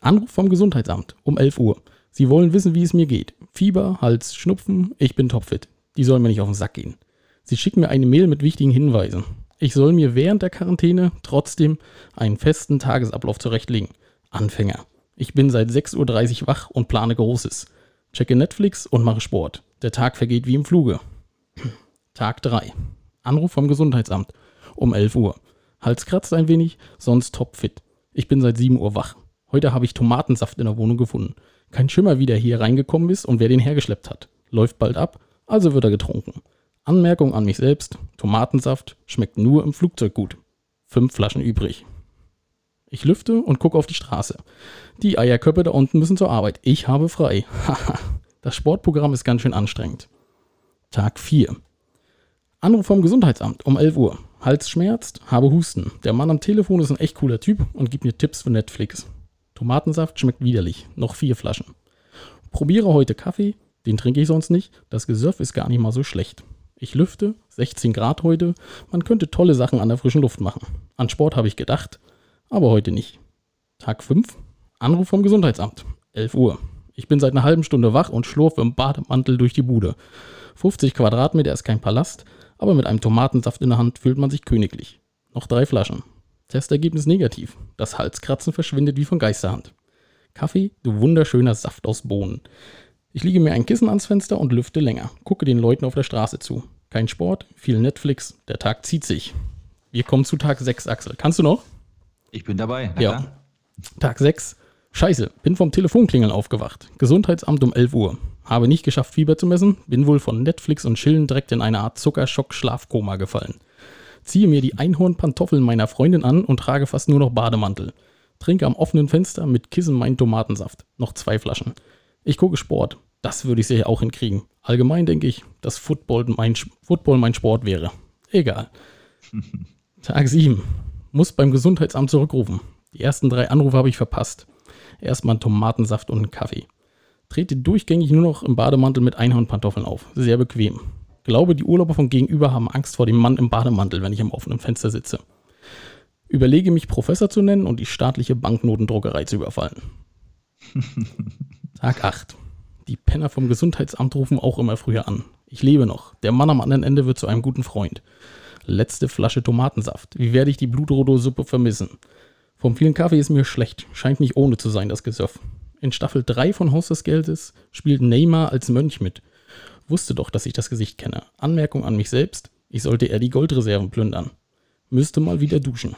Anruf vom Gesundheitsamt um 11 Uhr. Sie wollen wissen, wie es mir geht. Fieber, Hals, Schnupfen, ich bin topfit. Die sollen mir nicht auf den Sack gehen. Sie schicken mir eine Mail mit wichtigen Hinweisen. Ich soll mir während der Quarantäne trotzdem einen festen Tagesablauf zurechtlegen. Anfänger. Ich bin seit 6.30 Uhr wach und plane Großes. Checke Netflix und mache Sport. Der Tag vergeht wie im Fluge. Tag 3. Anruf vom Gesundheitsamt. Um 11 Uhr. Hals kratzt ein wenig, sonst topfit. Ich bin seit 7 Uhr wach. Heute habe ich Tomatensaft in der Wohnung gefunden. Kein Schimmer, wie der hier reingekommen ist und wer den hergeschleppt hat. Läuft bald ab, also wird er getrunken. Anmerkung an mich selbst: Tomatensaft schmeckt nur im Flugzeug gut. Fünf Flaschen übrig. Ich lüfte und gucke auf die Straße. Die Eierköpfe da unten müssen zur Arbeit. Ich habe frei. Haha. das Sportprogramm ist ganz schön anstrengend. Tag 4. Anruf vom Gesundheitsamt um 11 Uhr. Hals schmerzt, habe Husten. Der Mann am Telefon ist ein echt cooler Typ und gibt mir Tipps für Netflix. Tomatensaft schmeckt widerlich. Noch vier Flaschen. Probiere heute Kaffee. Den trinke ich sonst nicht. Das Gesöff ist gar nicht mal so schlecht. Ich lüfte. 16 Grad heute. Man könnte tolle Sachen an der frischen Luft machen. An Sport habe ich gedacht. Aber heute nicht. Tag 5. Anruf vom Gesundheitsamt. 11 Uhr. Ich bin seit einer halben Stunde wach und schlurfe im Bademantel durch die Bude. 50 Quadratmeter ist kein Palast, aber mit einem Tomatensaft in der Hand fühlt man sich königlich. Noch drei Flaschen. Testergebnis negativ. Das Halskratzen verschwindet wie von Geisterhand. Kaffee, du wunderschöner Saft aus Bohnen. Ich liege mir ein Kissen ans Fenster und lüfte länger. Gucke den Leuten auf der Straße zu. Kein Sport, viel Netflix, der Tag zieht sich. Wir kommen zu Tag 6, Axel. Kannst du noch? Ich bin dabei. ja. Klar. Tag 6. Scheiße, bin vom Telefonklingeln aufgewacht. Gesundheitsamt um 11 Uhr. Habe nicht geschafft, Fieber zu messen. Bin wohl von Netflix und Chillen direkt in eine Art Zuckerschock-Schlafkoma gefallen ziehe mir die Einhornpantoffeln meiner Freundin an und trage fast nur noch Bademantel. Trinke am offenen Fenster mit Kissen meinen Tomatensaft. Noch zwei Flaschen. Ich gucke Sport. Das würde ich sicher auch hinkriegen. Allgemein denke ich, dass Football mein, Football mein Sport wäre. Egal. Tag 7. Muss beim Gesundheitsamt zurückrufen. Die ersten drei Anrufe habe ich verpasst. Erstmal Tomatensaft und einen Kaffee. Trete durchgängig nur noch im Bademantel mit Einhornpantoffeln auf. Sehr bequem. Glaube, die Urlauber von gegenüber haben Angst vor dem Mann im Bademantel, wenn ich am offenen Fenster sitze. Überlege mich Professor zu nennen und die staatliche Banknotendruckerei zu überfallen. Tag 8. Die Penner vom Gesundheitsamt rufen auch immer früher an. Ich lebe noch. Der Mann am anderen Ende wird zu einem guten Freund. Letzte Flasche Tomatensaft. Wie werde ich die Blutrodo-Suppe vermissen? Vom vielen Kaffee ist mir schlecht. Scheint nicht ohne zu sein, das Gesöff. In Staffel 3 von Haus des Geldes spielt Neymar als Mönch mit. Wusste doch, dass ich das Gesicht kenne. Anmerkung an mich selbst. Ich sollte eher die Goldreserven plündern. Müsste mal wieder duschen.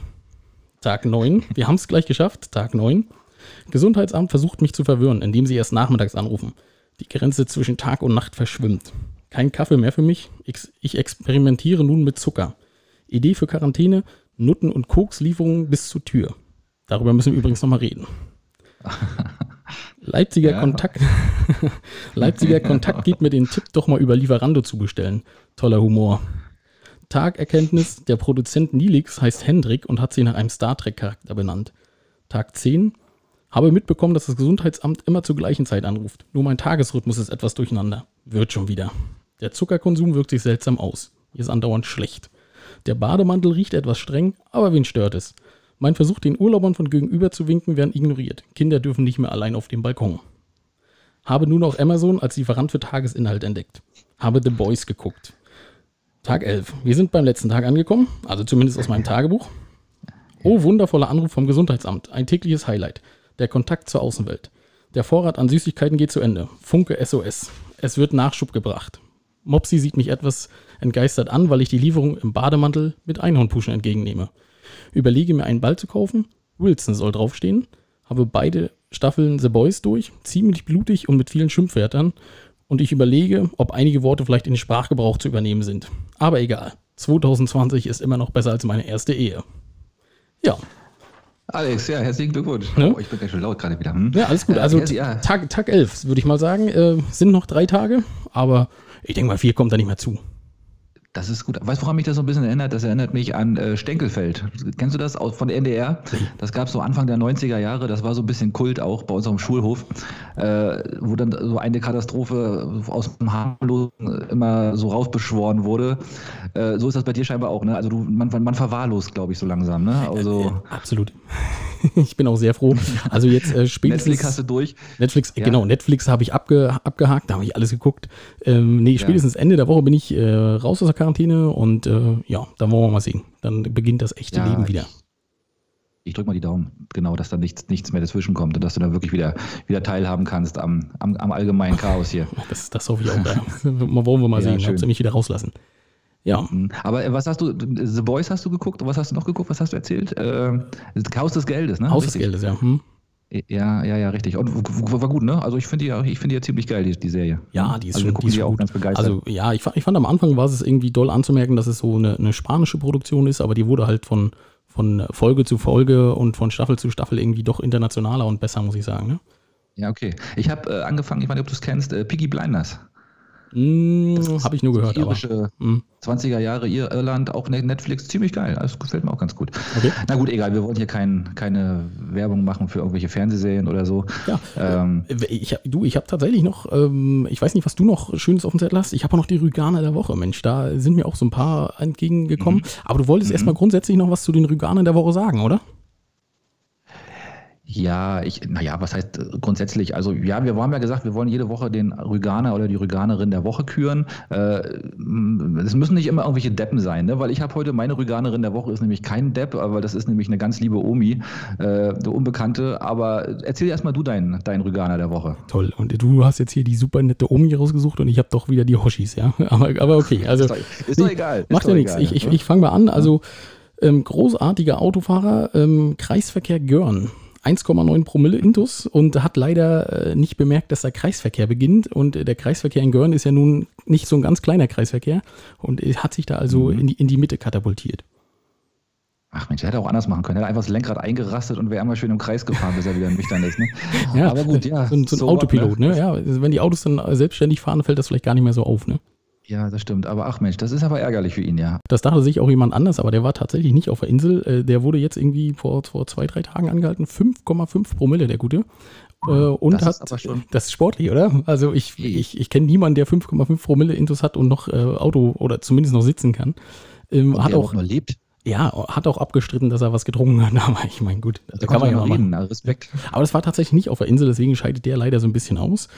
Tag 9. Wir haben es gleich geschafft. Tag 9. Gesundheitsamt versucht mich zu verwirren, indem sie erst nachmittags anrufen. Die Grenze zwischen Tag und Nacht verschwimmt. Kein Kaffee mehr für mich. Ich experimentiere nun mit Zucker. Idee für Quarantäne: Nutten- und Kokslieferungen bis zur Tür. Darüber müssen wir übrigens nochmal reden. Leipziger ja. Kontakt. Leipziger Kontakt gibt mir den Tipp, doch mal über Lieferando zu bestellen. Toller Humor. Tagerkenntnis: Der Produzent Nilix heißt Hendrik und hat sich nach einem Star Trek-Charakter benannt. Tag 10. Habe mitbekommen, dass das Gesundheitsamt immer zur gleichen Zeit anruft. Nur mein Tagesrhythmus ist etwas durcheinander. Wird schon wieder. Der Zuckerkonsum wirkt sich seltsam aus. Ist andauernd schlecht. Der Bademantel riecht etwas streng, aber wen stört es? Mein Versuch, den Urlaubern von gegenüber zu winken, werden ignoriert. Kinder dürfen nicht mehr allein auf dem Balkon. Habe nun auch Amazon als Lieferant für Tagesinhalt entdeckt. Habe The Boys geguckt. Tag 11. Wir sind beim letzten Tag angekommen, also zumindest aus meinem Tagebuch. Oh, wundervoller Anruf vom Gesundheitsamt. Ein tägliches Highlight. Der Kontakt zur Außenwelt. Der Vorrat an Süßigkeiten geht zu Ende. Funke SOS. Es wird Nachschub gebracht. Mopsi sieht mich etwas entgeistert an, weil ich die Lieferung im Bademantel mit Einhornpuschen entgegennehme. Überlege mir einen Ball zu kaufen. Wilson soll draufstehen. Habe beide Staffeln The Boys durch. Ziemlich blutig und mit vielen Schimpfwörtern. Und ich überlege, ob einige Worte vielleicht in den Sprachgebrauch zu übernehmen sind. Aber egal. 2020 ist immer noch besser als meine erste Ehe. Ja. Alex, ja, herzlichen Glückwunsch. Ne? Oh, ich bin ganz schön laut gerade wieder. Hm? Ja, alles gut. Äh, Also ja, ja. Tag, Tag 11, würde ich mal sagen. Äh, sind noch drei Tage, aber ich denke mal, vier kommt da nicht mehr zu. Das ist gut. Weißt du, woran mich das so ein bisschen erinnert? Das erinnert mich an äh, Stenkelfeld. Kennst du das aus, von der NDR? Das gab es so Anfang der 90er Jahre. Das war so ein bisschen Kult auch bei unserem Schulhof, äh, wo dann so eine Katastrophe aus dem Harmlosen immer so raufbeschworen wurde. Äh, so ist das bei dir scheinbar auch. Ne? Also du, man, man verwahrlost, glaube ich, so langsam. Ne? Also Äh, absolut. ich bin auch sehr froh. Also jetzt äh, spätestens. Netflix hast du durch. Netflix, äh, Ja. genau, Netflix habe ich abge, abgehakt, da habe ich alles geguckt. Ähm, nee, spätestens Ende der Woche bin ich äh, raus aus der Quarantäne und äh, ja, dann wollen wir mal sehen. Dann beginnt das echte Ja, Leben wieder. Ich drücke mal die Daumen, genau, dass da nichts, nichts mehr dazwischen kommt und dass du da wirklich wieder, wieder teilhaben kannst am, am, am allgemeinen Chaos hier. Das, das hoffe ich auch. Ja. mal wollen wir mal Ja, sehen, schön. ob sie mich wieder rauslassen. Ja, Mhm. Aber äh, was hast du, The Boys hast du geguckt? Was hast du noch geguckt? Was hast du erzählt? Äh, Haus des Geldes, ne? Haus des. Geldes, ja. Hm. Ja, ja, ja, richtig. Und war gut, ne? Also ich finde die, ja- ich finde ja ziemlich geil, die, die Serie. Ja, die ist also schon, die ist schon auch gut. ganz begeistert. Also ja, ich, ich fand am Anfang war es irgendwie doll anzumerken, dass es so eine, eine spanische Produktion ist, aber die wurde halt von, von Folge zu Folge und von Staffel zu Staffel irgendwie doch internationaler und besser, muss ich sagen. Ne? ja, okay. Ich habe äh, angefangen, ich weiß nicht, ob du es kennst, äh, Piggy Blinders. Hm, Habe ich nur gehört, aber. Irische Hm. 20er Jahre Ir- Irland, auch Ne- Netflix, ziemlich geil. Das gefällt mir auch ganz gut. Okay. Na gut, egal, wir wollen hier kein, keine Werbung machen für irgendwelche Fernsehserien oder so. Ja, Ähm, Ich hab, du, ich habe tatsächlich noch, ähm, ich weiß nicht, was du noch Schönes auf dem Zettel hast. Ich habe auch noch die Rüganer der Woche, Mensch. Da sind mir auch so ein paar entgegengekommen. Mhm. Aber du wolltest erstmal grundsätzlich noch was zu den Rüganern der Woche sagen, oder? Ja, ich, naja, was heißt äh, grundsätzlich? Also, ja, wir haben ja gesagt, wir wollen jede Woche den Rüganer oder die Rüganerin der Woche küren. Äh, Es müssen nicht immer irgendwelche Deppen sein, ne? weil ich habe heute meine Rüganerin der Woche ist nämlich kein Depp, aber das ist nämlich eine ganz liebe Omi, äh, eine Unbekannte. Aber erzähl erstmal du deinen, deinen Rüganer der Woche. Toll. Und du hast jetzt hier die super nette Omi rausgesucht und ich habe doch wieder die Hoshis, ja. Aber, aber okay, also. Ist doch, ist doch egal. Macht ja nichts. egal, Ich, ich, ne? ich fange mal an. Also, ähm, großartiger Autofahrer, ähm, Kreisverkehr Görn. 1,9 Promille Intus und hat leider äh, nicht bemerkt, dass der Kreisverkehr beginnt. Und äh, der Kreisverkehr in Görn ist ja nun nicht so ein ganz kleiner Kreisverkehr und äh, hat sich da also Mhm. in, die, in die Mitte katapultiert. Ach Mensch, er hätte auch anders machen können. Er hätte einfach das Lenkrad eingerastet und wäre einmal schön im Kreis gefahren, bis er wieder nüchtern ist. Ne? Ja, Aber gut, ja. So, ein- so ein so Autopilot, ne? Ja, also wenn die Autos dann selbstständig fahren, fällt das vielleicht gar nicht mehr so auf, ne? Ja, das stimmt. Aber ach Mensch, das ist aber ärgerlich für ihn, ja. Das dachte sich auch jemand anders, aber der war tatsächlich nicht auf der Insel. Äh, Der wurde jetzt irgendwie vor, vor zwei, drei Tagen angehalten. 5,5 Promille, der Gute. Äh, Und Das ist hat, das ist sportlich, oder? Also ich, ich, ich kenne niemanden, der 5,5 Promille Intus hat und noch äh, Auto oder zumindest noch sitzen kann. Ähm, hat Der auch, nur lebt. Ja, hat auch abgestritten, dass er was getrunken hat. Aber ich meine, gut, da kann man ja noch machen. reden. na, Respekt. Aber das war tatsächlich nicht auf der Insel, deswegen scheidet der leider so ein bisschen aus.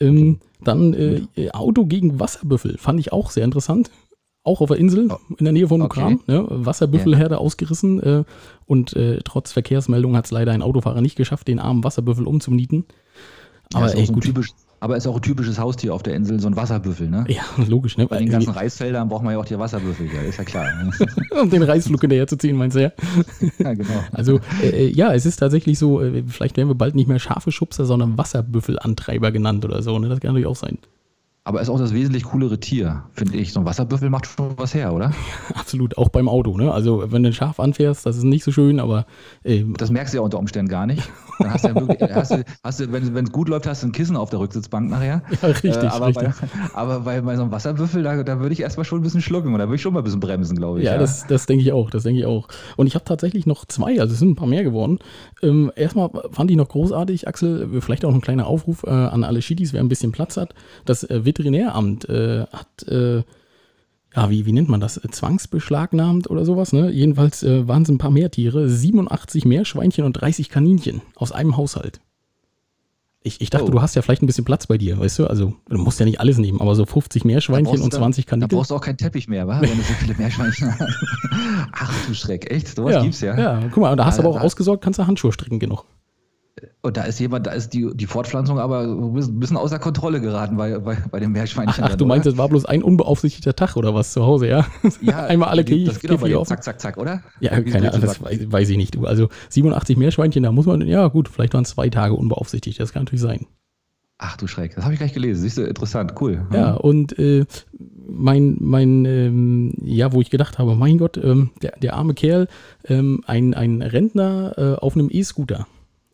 Ähm, dann äh, äh, Auto gegen Wasserbüffel, fand ich auch sehr interessant. Auch auf der Insel, in der Nähe von Okay. Mukran. Ne? Wasserbüffelherde ausgerissen äh, und äh, trotz Verkehrsmeldung hat es leider ein Autofahrer nicht geschafft, den armen Wasserbüffel umzunieten. Aber, auch ey, so gut. typisch, aber ist auch ein typisches Haustier auf der Insel, so ein Wasserbüffel, ne? Ja, logisch, ne? Bei den ganzen Reisfeldern braucht man ja auch die Wasserbüffel, ja, ist ja klar. um den Reisflug hinterher zu ziehen, meinst du ja? ja, genau. Also, äh, äh, ja, es ist tatsächlich so, äh, vielleicht werden wir bald nicht mehr scharfe Schubser, sondern Wasserbüffelantreiber genannt oder so, ne? Das kann natürlich auch sein. Aber ist auch das wesentlich coolere Tier, finde ich. So ein Wasserbüffel macht schon was her, oder? Absolut, auch beim Auto, ne? Also, wenn du ein Schaf anfährst, das ist nicht so schön, aber äh, Das merkst du ja unter Umständen gar nicht. Dann hast du ja wirklich, hast du, hast du, wenn es gut läuft, hast du ein Kissen auf der Rücksitzbank nachher. Ja, richtig, Äh, aber richtig. Bei, aber bei, bei so einem Wasserbüffel, da, da würde ich erstmal schon ein bisschen schlucken und da würde ich schon mal ein bisschen bremsen, glaube ich. Ja, das, das denke ich auch, das denke ich auch. Und ich habe tatsächlich noch zwei, also es sind ein paar mehr geworden. Ähm, erstmal fand ich noch großartig, Axel, vielleicht auch ein kleiner Aufruf äh, an alle Schiedis, wer ein bisschen Platz hat. Das äh, Veterinäramt äh, hat, äh, ja, wie, wie nennt man das, zwangsbeschlagnahmt oder sowas, ne? Jedenfalls äh, waren es ein paar Meertiere, 87 Meerschweinchen und 30 Kaninchen aus einem Haushalt. Ich, ich dachte, Oh. du hast ja vielleicht ein bisschen Platz bei dir, weißt du? Also, du musst ja nicht alles nehmen, aber so 50 Meerschweinchen und dann- 20 Da Kaninchen. brauchst du auch keinen Teppich mehr, wa? wenn du so viele Meerschweinchen hast. Ach du Schreck, echt? Sowas ja, gibt's ja. Ja, guck mal, da hast du aber auch da- ausgesorgt, kannst du Handschuhe stricken genug. Und da ist jemand, da ist die, die Fortpflanzung aber ein bisschen außer Kontrolle geraten bei, bei, bei dem Meerschweinchen. Ach, ach du meinst, es war bloß ein unbeaufsichtigter Tag oder was zu Hause, ja? Ja, einmal alle Käfige. Das geht aber zack, zack, zack, oder? Ja, keine Ahnung, das weiß, weiß, ich nicht. Du. Also 87 Meerschweinchen, da muss man, ja gut, vielleicht waren zwei Tage unbeaufsichtigt, das kann natürlich sein. Ach du Schreck, das habe ich gleich gelesen. Siehst du, interessant, cool. Ja, und äh, mein, mein ähm, ja, wo ich gedacht habe, mein Gott, ähm, der, der arme Kerl, ähm, ein, ein Rentner äh, auf einem E-Scooter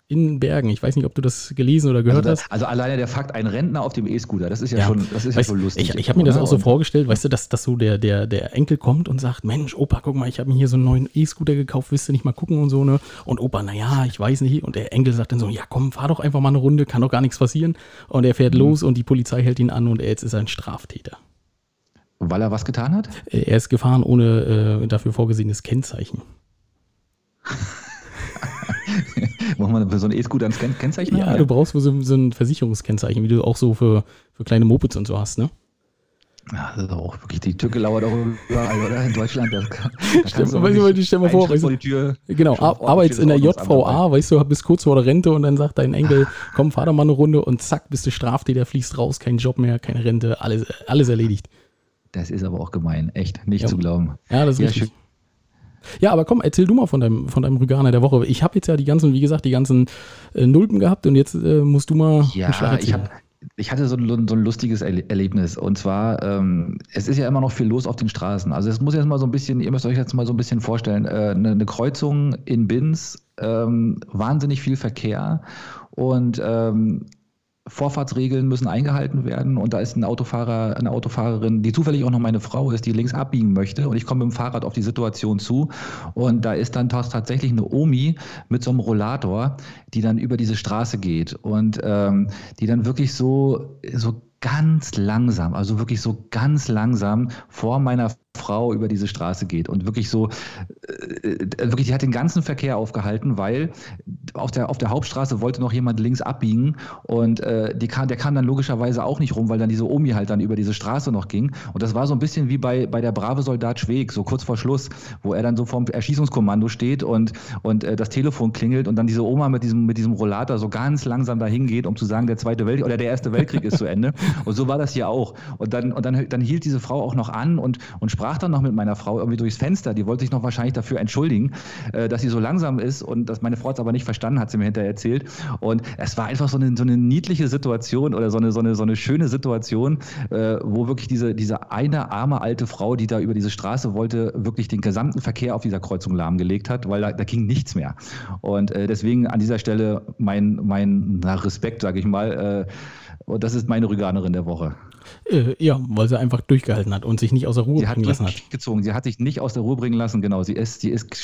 in Bergen. Ich weiß nicht, ob du das gelesen oder gehört also, hast. Also alleine der Fakt, ein Rentner auf dem E-Scooter, das ist ja, ja, schon, das ist weißt, ja schon lustig. Ich, ich habe mir das auch so vorgestellt, weißt du, dass, dass so der, der, der Enkel kommt und sagt, Mensch, Opa, guck mal, ich habe mir hier so einen neuen E-Scooter gekauft, willst du nicht mal gucken und so, ne? Und Opa, naja, ich weiß nicht. Und der Enkel sagt dann so, ja komm, fahr doch einfach mal eine Runde, kann doch gar nichts passieren. Und er fährt mhm. los und die Polizei hält ihn an und er jetzt ist ein Straftäter. Weil er was getan hat? Er ist gefahren ohne äh, dafür vorgesehenes Kennzeichen. Muss man für so ein E-Scooter ein Kennzeichen ja, du brauchst so, so ein Versicherungskennzeichen, wie du auch so für, für kleine Mopeds und so hast, ne? Ja, das ist auch wirklich, die Tücke lauert auch überall, oder? In Deutschland. Das kann, da stell, weißt du, stell mal vor, weißt du, vor die Tür, genau, arbeitest in der JVA, weißt du, bist kurz vor der Rente und dann sagt dein Enkel, komm, fahr doch mal eine Runde und zack, bist du Straftäter, fließt raus, kein Job mehr, keine Rente, alles, alles erledigt. Das ist aber auch gemein, echt, nicht ja. zu glauben. Ja, das ist ja, richtig. Schön. Ja, aber komm, erzähl du mal von deinem, von deinem Rüganer der Woche. Ich habe jetzt ja die ganzen, wie gesagt, die ganzen äh, Nulpen gehabt und jetzt äh, musst du mal. Ja, ich habe ich hatte so ein, so ein lustiges Erlebnis. Und zwar, ähm, es ist ja immer noch viel los auf den Straßen. Also es muss jetzt mal so ein bisschen, ihr müsst euch jetzt mal so ein bisschen vorstellen, äh, eine, eine, Kreuzung in Binz, ähm, wahnsinnig viel Verkehr und ähm, Vorfahrtsregeln müssen eingehalten werden. Und da ist ein Autofahrer, eine Autofahrerin, die zufällig auch noch meine Frau ist, die links abbiegen möchte. Und ich komme mit dem Fahrrad auf die Situation zu. Und da ist dann tatsächlich eine Omi mit so einem Rollator, die dann über diese Straße geht. Und ähm, die dann wirklich so, so ganz langsam, also wirklich so ganz langsam vor meiner Frau über diese Straße geht und wirklich so, äh, äh, wirklich, die hat den ganzen Verkehr aufgehalten, weil auf der, auf der Hauptstraße wollte noch jemand links abbiegen und äh, die kam, der kam dann logischerweise auch nicht rum, weil dann diese Omi halt dann über diese Straße noch ging. Und das war so ein bisschen wie bei, bei der brave Soldat Schweg, so kurz vor Schluss, wo er dann so vorm Erschießungskommando steht und, und äh, das Telefon klingelt und dann diese Oma mit diesem, mit diesem Rollator so ganz langsam dahin geht, um zu sagen, der Zweite Weltkrieg oder der Erste Weltkrieg ist zu Ende. Und so war das hier auch. Und dann, und dann, dann hielt diese Frau auch noch an und, und sprach sprach dann noch mit meiner Frau irgendwie durchs Fenster. Die wollte sich noch wahrscheinlich dafür entschuldigen, äh, dass sie so langsam ist und dass meine Frau es aber nicht verstanden hat, sie mir hinterher erzählt. Und es war einfach so eine, so eine niedliche Situation oder so eine, so eine, so eine schöne Situation, äh, wo wirklich diese, diese eine arme alte Frau, die da über diese Straße wollte, wirklich den gesamten Verkehr auf dieser Kreuzung lahmgelegt hat, weil da, da ging nichts mehr. Und äh, deswegen an dieser Stelle mein, mein na, Respekt, sage ich mal. und das ist meine Rüganerin der Woche. Äh, ja, weil sie einfach durchgehalten hat und sich nicht aus der Ruhe sie bringen lassen hat. Gezogen. Sie hat sich nicht aus der Ruhe bringen lassen, genau. Sie ist, sie ist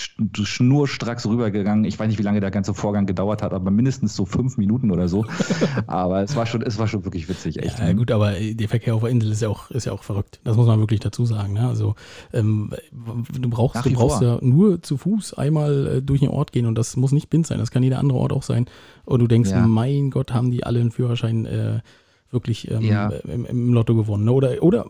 schnurstracks rübergegangen. Ich weiß nicht, wie lange der ganze Vorgang gedauert hat, aber mindestens so fünf Minuten oder so. aber es war schon, es war schon wirklich witzig, echt. Ja, ne? gut, aber der Verkehr auf der Insel ist ja auch, ist ja auch verrückt. Das muss man wirklich dazu sagen. Ne? Also ähm, du brauchst, du brauchst ja nur zu Fuß einmal äh, durch den Ort gehen und das muss nicht Bind sein, das kann jeder andere Ort auch sein. Und du denkst, ja. mein Gott, haben die alle einen Führerschein äh, wirklich ähm, ja. im, im, Lotto gewonnen. Ne? Oder, oder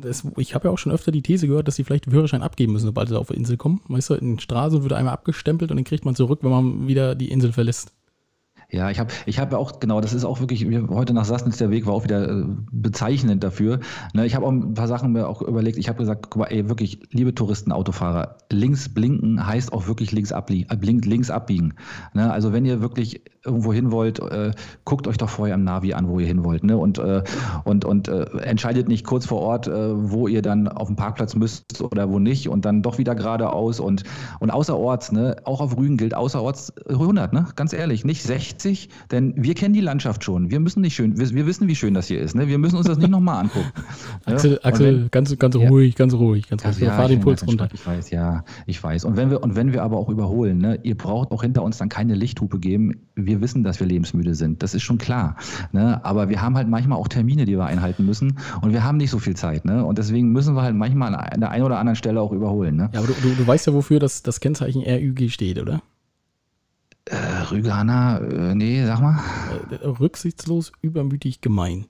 das, ich habe ja auch schon öfter die These gehört, dass sie vielleicht den Führerschein abgeben müssen, sobald sie auf die Insel kommen. Weißt du, in Straße wird einmal abgestempelt und den kriegt man zurück, wenn man wieder die Insel verlässt. Ja, ich habe ich hab auch, genau, das ist auch wirklich, heute nach Sassnitz der Weg war auch wieder äh, bezeichnend dafür. Ne, ich habe auch ein paar Sachen mir auch überlegt. Ich habe gesagt, guck mal, ey, wirklich, liebe Touristen, Autofahrer, links blinken heißt auch wirklich links, ablie äh, links abbiegen. Ne, also wenn ihr wirklich irgendwo hin wollt, äh, guckt euch doch vorher am Navi an, wo ihr hin wollt. Ne? Und, äh, und, und äh, entscheidet nicht kurz vor Ort, äh, wo ihr dann auf dem Parkplatz müsst oder wo nicht und dann doch wieder geradeaus und, und außerorts, ne? auch auf Rügen gilt außerorts 100, ne? ganz ehrlich, nicht 60, denn wir kennen die Landschaft schon. Wir müssen nicht schön, wir, wir wissen, wie schön das hier ist. Ne? Wir müssen uns das nicht nochmal angucken. Axel, ja? Axel wenn, ganz, ganz ruhig, ja, ganz ruhig, ganz ruhig. Ja, fahr den Puls runter. Ich weiß, ja, ich weiß. Und wenn wir, und wenn wir aber auch überholen, ne? ihr braucht auch hinter uns dann keine Lichthupe geben. Wir wir wissen, dass wir lebensmüde sind. Das ist schon klar. Ne? Aber wir haben halt manchmal auch Termine, die wir einhalten müssen. Und wir haben nicht so viel Zeit. Ne? Und deswegen müssen wir halt manchmal an der einen oder anderen Stelle auch überholen. Ne? Ja, aber du, du, du weißt ja, wofür das, das Kennzeichen RÜG steht, oder? Äh, Rügana, äh, nee, sag mal. Äh, rücksichtslos, übermütig, gemein.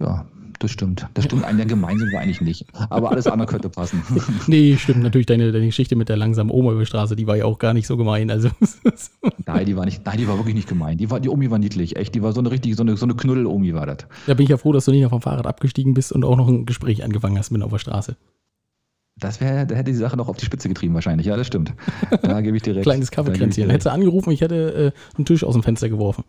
Ja, Das stimmt. Das stimmt. Ein gemein sind wir eigentlich nicht. Aber alles andere könnte passen. nee, stimmt. Natürlich deine, deine Geschichte mit der langsamen Oma über die Straße, die war ja auch gar nicht so gemein. Also. nein, die war nicht, nein, die war wirklich nicht gemein. Die, war, die Omi war niedlich. Echt, die war so eine richtige, so eine, so eine Knuddel-Omi war das. Da bin ich ja froh, dass du nicht auf dem Fahrrad abgestiegen bist und auch noch ein Gespräch angefangen hast mit auf der Straße. Das wäre, da hätte die Sache noch auf die Spitze getrieben wahrscheinlich. Ja, das stimmt. Da gebe ich dir recht. Kleines Kaffeekränzchen. Hättest du angerufen, ich hätte äh, einen Tisch aus dem Fenster geworfen.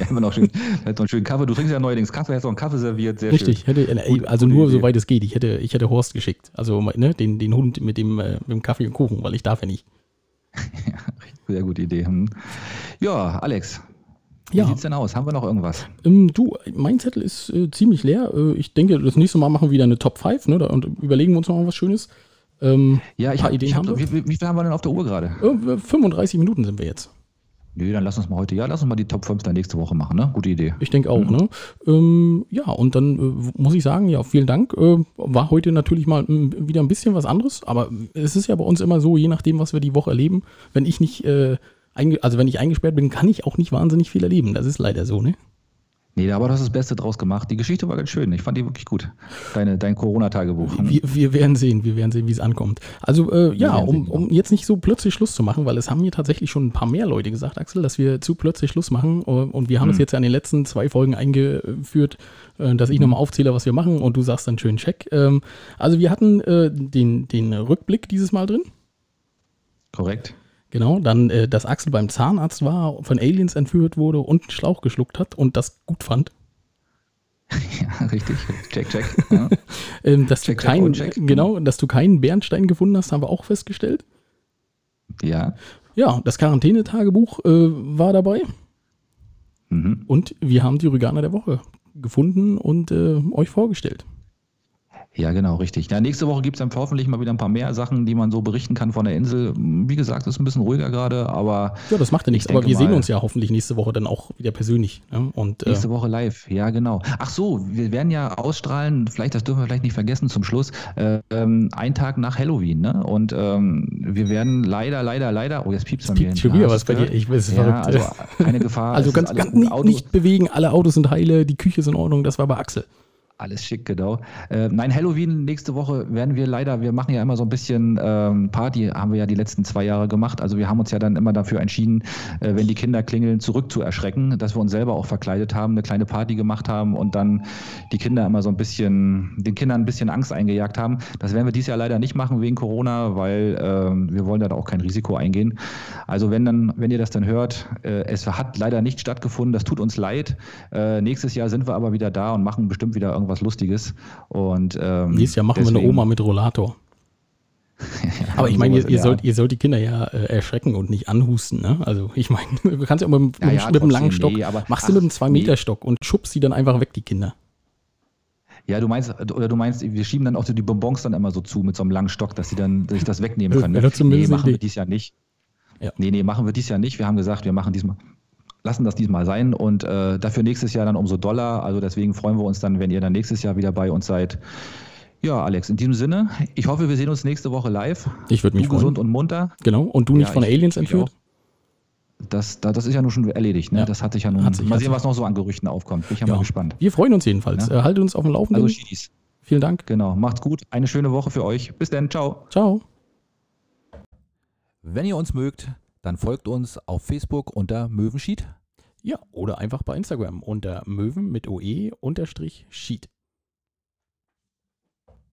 ja, immer noch schön, hätte einen schönen Kaffee. Du trinkst ja neuerdings Kaffee, hättest noch einen Kaffee serviert. Sehr Richtig, schön. Hätte, äh, also nur Idee. soweit es geht. Ich hätte, ich hätte Horst geschickt. Also ne, den, den Hund mit dem, äh, mit dem Kaffee und Kuchen, weil ich darf ja nicht. ja, sehr gute Idee. Hm. Ja, Alex, wie ja. sieht's denn aus? Haben wir noch irgendwas? Ähm, du, mein Zettel ist äh, ziemlich leer. Äh, ich denke, das nächste Mal machen wir wieder eine Top 5 ne, und überlegen wir uns noch mal was Schönes. Ähm, ja, ich habe Ideen. Ich hab, wie, wie, viel haben wir denn auf der Uhr gerade? Äh, 35 Minuten sind wir jetzt. Nö, dann lass uns mal heute, ja, lass uns mal die Top 5 dann nächste Woche machen, ne? Gute Idee. Ich denke auch, mhm. ne? Ähm, ja, und dann äh, muss ich sagen, ja, vielen Dank. Äh, war heute natürlich mal wieder ein bisschen was anderes, aber es ist ja bei uns immer so, je nachdem, was wir die Woche erleben, wenn ich nicht, äh, also wenn ich eingesperrt bin, kann ich auch nicht wahnsinnig viel erleben. Das ist leider so, ne? Nee, aber du hast das Beste draus gemacht. Die Geschichte war ganz schön. Ich fand die wirklich gut. Deine, dein Corona-Tagebuch. Wir, wir, werden sehen, wir werden sehen, wie es ankommt. Also äh, ja, um, um jetzt nicht so plötzlich Schluss zu machen, weil es haben mir tatsächlich schon ein paar mehr Leute gesagt, Axel, dass wir zu plötzlich Schluss machen. Äh, und wir haben hm. es jetzt ja in den letzten zwei Folgen eingeführt, äh, dass ich hm. nochmal aufzähle, was wir machen und du sagst dann schön Check. Ähm, also wir hatten äh, den, den Rückblick dieses Mal drin. Korrekt. Genau, dann, äh, dass Axel beim Zahnarzt war, von Aliens entführt wurde und einen Schlauch geschluckt hat und das gut fand. Ja, richtig. Check, check. Ja. ähm, dass, check, du kein, check, genau, dass du keinen Bernstein gefunden hast, haben wir auch festgestellt. Ja. Ja, das Quarantänetagebuch äh, war dabei. Mhm. Und wir haben die Rüganer der Woche gefunden und äh, euch vorgestellt. Ja, genau, richtig. Ja, nächste Woche gibt es dann hoffentlich mal wieder ein paar mehr Sachen, die man so berichten kann von der Insel. Wie gesagt, ist ein bisschen ruhiger gerade, aber. Ja, das macht ja nichts. Aber wir sehen uns ja hoffentlich nächste Woche dann auch wieder persönlich. Ne? Und, äh, nächste äh, Woche live, ja, genau. Ach so, wir werden ja ausstrahlen, vielleicht, das dürfen wir vielleicht nicht vergessen zum Schluss, äh, einen Tag nach Halloween. Ne? Und ähm, wir werden leider, leider, leider. Oh, jetzt piepst es bei mir. schon wieder was bei dir. Ich weiß, es ja, verrückt. Also keine Gefahr. also ganz, ganz nicht, nicht bewegen, alle Autos sind heile, die Küche ist in Ordnung, das war bei Axel. Alles schick, genau. Äh, nein, Halloween nächste Woche werden wir leider, wir machen ja immer so ein bisschen ähm, Party, haben wir ja die letzten zwei Jahre gemacht. Also wir haben uns ja dann immer dafür entschieden, äh, wenn die Kinder klingeln, zurück zu erschrecken, dass wir uns selber auch verkleidet haben, eine kleine Party gemacht haben und dann die Kinder immer so ein bisschen, den Kindern ein bisschen Angst eingejagt haben. Das werden wir dieses Jahr leider nicht machen wegen Corona, weil äh, wir wollen da auch kein Risiko eingehen. Also wenn dann, wenn ihr das dann hört, äh, es hat leider nicht stattgefunden, das tut uns leid. Äh, nächstes Jahr sind wir aber wieder da und machen bestimmt wieder irgendwas was Lustiges. Und, ähm, Nächstes Jahr machen deswegen, wir eine Oma mit Rollator. ja, aber ich meine, ihr, ihr, sollt, ihr sollt die Kinder ja äh, erschrecken und nicht anhusten. Ne? Also ich meine, du kannst ja auch mit, ja, ja, mit einem langen Stock, nee, aber, machst du mit einem 2-Meter-Stock und schubst sie dann einfach weg, die Kinder. Ja, du meinst, oder du meinst, wir schieben dann auch die Bonbons dann immer so zu mit so einem langen Stock, dass sie dann sich das wegnehmen können. Ne? Nee, machen wir dies Jahr nicht. Ja. Nee, nee, machen wir dies Jahr nicht. Wir haben gesagt, wir machen diesmal, lassen das diesmal sein und äh, dafür nächstes Jahr dann umso doller. Also deswegen freuen wir uns dann, wenn ihr dann nächstes Jahr wieder bei uns seid. Ja, Alex, in diesem Sinne, ich hoffe, wir sehen uns nächste Woche live. Ich würde mich du freuen. gesund und munter. Genau, und du nicht ja, von ich, Aliens entführt? Das, das, ist ja nun schon erledigt. Ne? Ja. Das hatte ich ja nun. Sich, mal sehen, was noch so an Gerüchten aufkommt. Bin ich ja, mal gespannt. Wir freuen uns jedenfalls. Ja? Haltet uns auf dem Laufenden. Also Schiedis. Vielen Dank. Genau, macht's gut. Eine schöne Woche für euch. Bis dann. Ciao. Ciao. Wenn ihr uns mögt, dann folgt uns auf Facebook unter Möwenschied. Ja, oder einfach bei Instagram unter Möwen mit OE unterstrich Sheet.